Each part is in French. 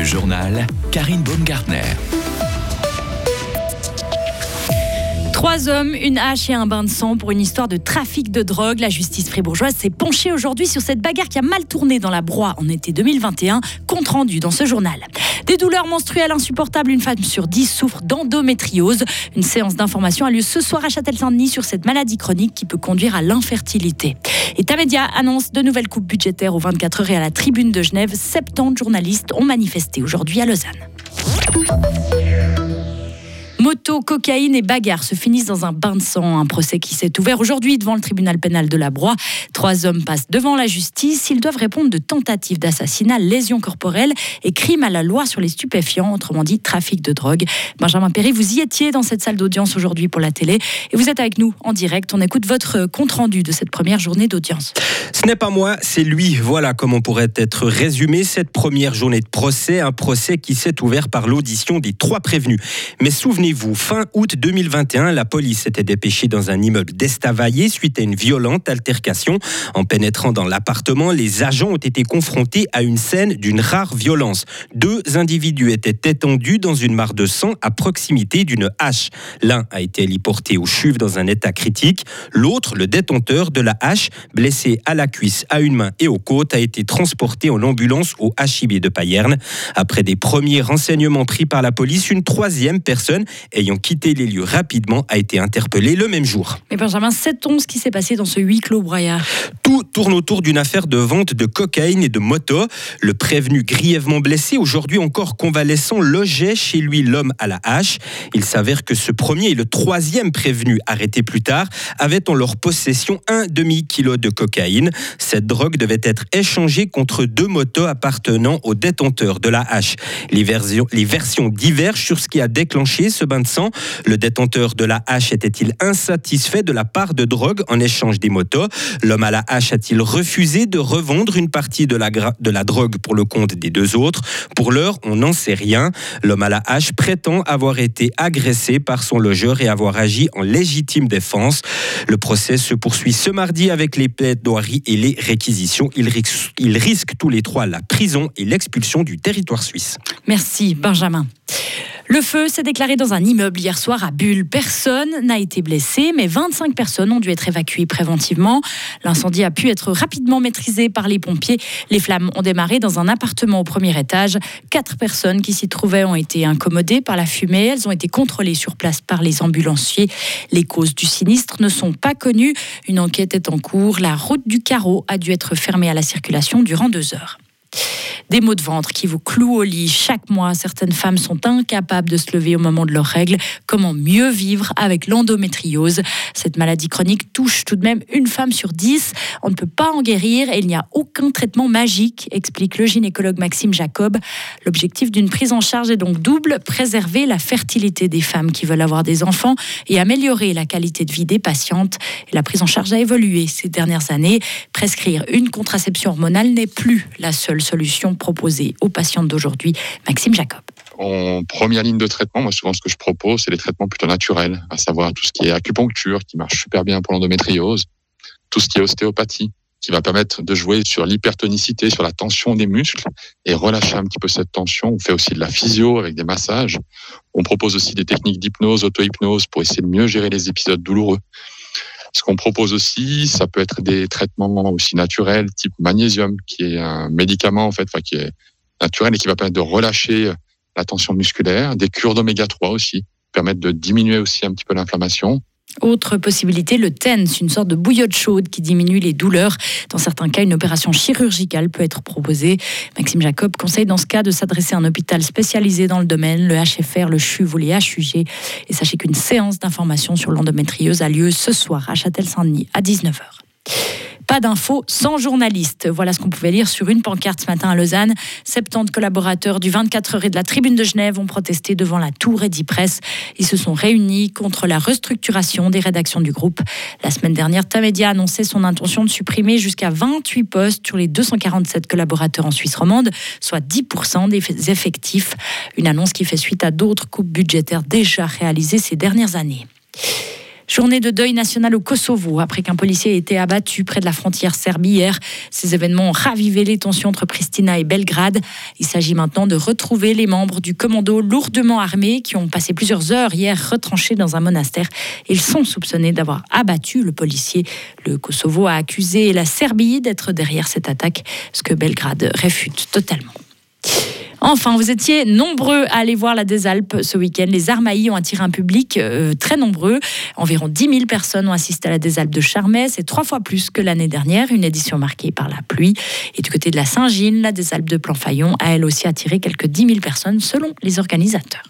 Le journal Karine Baumgartner. Trois hommes, une hache et un bain de sang pour une histoire de trafic de drogue. La justice fribourgeoise s'est penchée aujourd'hui sur cette bagarre qui a mal tourné dans la broie en été 2021, compte rendu dans ce journal. Des douleurs menstruelles insupportables, une femme sur dix souffre d'endométriose. Une séance d'information a lieu ce soir à Châtel-Saint-Denis sur cette maladie chronique qui peut conduire à l'infertilité. Et Tamedia annonce de nouvelles coupes budgétaires aux 24 heures et à la tribune de Genève. 70 journalistes ont manifesté aujourd'hui à Lausanne. Moto, cocaïne et bagarre se finissent dans un bain de sang. Un procès qui s'est ouvert aujourd'hui devant le tribunal pénal de la Broye. Trois hommes passent devant la justice. Ils doivent répondre de tentatives d'assassinat, lésions corporelles et crimes à la loi sur les stupéfiants, autrement dit trafic de drogue. Benjamin Perry, vous y étiez dans cette salle d'audience aujourd'hui pour la télé et vous êtes avec nous en direct. On écoute votre compte rendu de cette première journée d'audience. Ce n'est pas moi, c'est lui. Voilà comment pourrait être résumé cette première journée de procès. Un procès qui s'est ouvert par l'audition des trois prévenus. Mais souvenez fin août 2021, la police s'était dépêchée dans un immeuble d'Estavayer suite à une violente altercation. En pénétrant dans l'appartement, les agents ont été confrontés à une scène d'une rare violence. Deux individus étaient étendus dans une mare de sang à proximité d'une hache. L'un a été héliporté au chuve dans un état critique. L'autre, le détenteur de la hache, blessé à la cuisse, à une main et aux côtes, a été transporté en ambulance au HIB de Payerne. Après des premiers renseignements pris par la police, une troisième personne ayant quitté les lieux rapidement, a été interpellé le même jour. Mais Benjamin, sait-on ce qui s'est passé dans ce huis clos broyard Tout tourne autour d'une affaire de vente de cocaïne et de moto. Le prévenu grièvement blessé, aujourd'hui encore convalescent, logeait chez lui l'homme à la hache. Il s'avère que ce premier et le troisième prévenu, arrêté plus tard, avaient en leur possession un demi-kilo de cocaïne. Cette drogue devait être échangée contre deux motos appartenant au détenteur de la hache. Les versions, les versions divergent sur ce qui a déclenché ce bain de Le détenteur de la hache était-il insatisfait de la part de drogue en échange des motos? L'homme à la hache a-t-il refusé de revendre une partie de la, drogue pour le compte des deux autres? Pour l'heure, on n'en sait rien. L'homme à la hache prétend avoir été agressé par son logeur et avoir agi en légitime défense. Le procès se poursuit ce mardi avec les plaidoiries et les réquisitions. Ils risquent tous les trois la prison et l'expulsion du territoire suisse. Merci Benjamin. Le feu s'est déclaré dans un immeuble hier soir à Bulle. Personne n'a été blessé, mais 25 personnes ont dû être évacuées préventivement. L'incendie a pu être rapidement maîtrisé par les pompiers. Les flammes ont démarré dans un appartement au premier étage. Quatre personnes qui s'y trouvaient ont été incommodées par la fumée. Elles ont été contrôlées sur place par les ambulanciers. Les causes du sinistre ne sont pas connues. Une enquête est en cours. La route du carreau a dû être fermée à la circulation durant deux heures. Des maux de ventre qui vous clouent au lit chaque mois. Certaines femmes sont incapables de se lever au moment de leurs règles. Comment mieux vivre avec l'endométriose? Cette maladie chronique touche tout de même une femme sur dix. On ne peut pas en guérir et il n'y a aucun traitement magique, explique le gynécologue Maxime Jacob. L'objectif d'une prise en charge est donc double, préserver la fertilité des femmes qui veulent avoir des enfants et améliorer la qualité de vie des patientes. la prise en charge a évolué ces dernières années. Prescrire une contraception hormonale n'est plus la seule solution proposées aux patientes d'aujourd'hui. Maxime Jacob. En première ligne de traitement, moi souvent ce que je propose, c'est les traitements plutôt naturels, à savoir tout ce qui est acupuncture, qui marche super bien pour l'endométriose, tout ce qui est ostéopathie, qui va permettre de jouer sur l'hypertonicité, sur la tension des muscles et relâcher un petit peu cette tension. On fait aussi de la physio avec des massages. On propose aussi des techniques d'hypnose, auto-hypnose pour essayer de mieux gérer les épisodes douloureux. Ce qu'on propose aussi, ça peut être des traitements aussi naturels, type magnésium, qui est un médicament en fait, qui est naturel et qui va permettre de relâcher la tension musculaire. Des cures d'oméga 3 aussi permettent de diminuer aussi un petit peu l'inflammation. Autre possibilité, le TENS, une sorte de bouillotte chaude qui diminue les douleurs. Dans certains cas, une opération chirurgicale peut être proposée. Maxime Jacob conseille dans ce cas de s'adresser à un hôpital spécialisé dans le domaine, le HFR, le CHUV ou les HUG. Et sachez qu'une séance d'information sur l'endométriose a lieu ce soir à Châtel-Saint-Denis à 19h. Pas d'infos sans journaliste. Voilà ce qu'on pouvait lire sur une pancarte ce matin à Lausanne. 70 collaborateurs du 24 heures et de la Tribune de Genève ont protesté devant la Tour Presse. Ils se sont réunis contre la restructuration des rédactions du groupe. La semaine dernière, Tamedia a annoncé son intention de supprimer jusqu'à 28 postes sur les 247 collaborateurs en Suisse romande, soit 10% des effectifs. Une annonce qui fait suite à d'autres coupes budgétaires déjà réalisées ces dernières années. Journée de deuil national au Kosovo après qu'un policier ait été abattu près de la frontière Serbie hier. Ces événements ont ravivé les tensions entre Pristina et Belgrade. Il s'agit maintenant de retrouver les membres du commando lourdement armés qui ont passé plusieurs heures hier retranchés dans un monastère. Ils sont soupçonnés d'avoir abattu le policier. Le Kosovo a accusé la Serbie d'être derrière cette attaque, ce que Belgrade réfute totalement. Enfin, vous étiez nombreux à aller voir la Désalpes ce week-end. Les Armaillis ont attiré un public euh, très nombreux. Environ 10 000 personnes ont assisté à la Désalpes de Charmey. C'est trois fois plus que l'année dernière, une édition marquée par la pluie. Et du côté de la Saint-Gilles, la Désalpes de Planfaillon a elle aussi attiré quelques 10 000 personnes selon les organisateurs.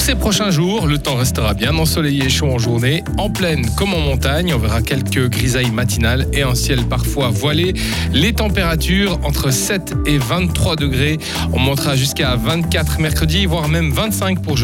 pour ces prochains jours, le temps restera bien ensoleillé et chaud en journée, en plaine comme en montagne. On verra quelques grisailles matinales et un ciel parfois voilé. Les températures entre 7 et 23 degrés. On montera jusqu'à 24 mercredi, voire même 25 pour